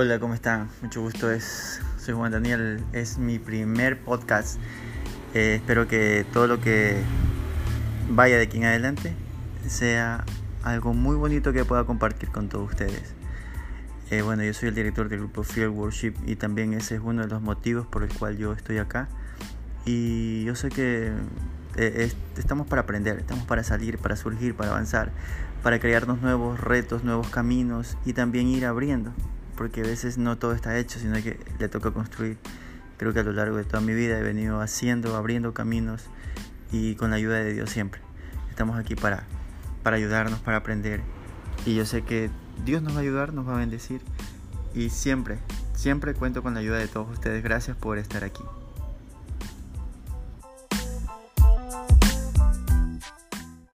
Hola, ¿cómo están? Mucho gusto, es, soy Juan Daniel, es mi primer podcast. Eh, espero que todo lo que vaya de aquí en adelante sea algo muy bonito que pueda compartir con todos ustedes. Eh, bueno, yo soy el director del grupo Field Worship y también ese es uno de los motivos por el cual yo estoy acá. Y yo sé que eh, estamos para aprender, estamos para salir, para surgir, para avanzar, para crearnos nuevos retos, nuevos caminos y también ir abriendo porque a veces no todo está hecho, sino que le toca construir. Creo que a lo largo de toda mi vida he venido haciendo, abriendo caminos y con la ayuda de Dios siempre. Estamos aquí para, para ayudarnos, para aprender. Y yo sé que Dios nos va a ayudar, nos va a bendecir. Y siempre, siempre cuento con la ayuda de todos ustedes. Gracias por estar aquí.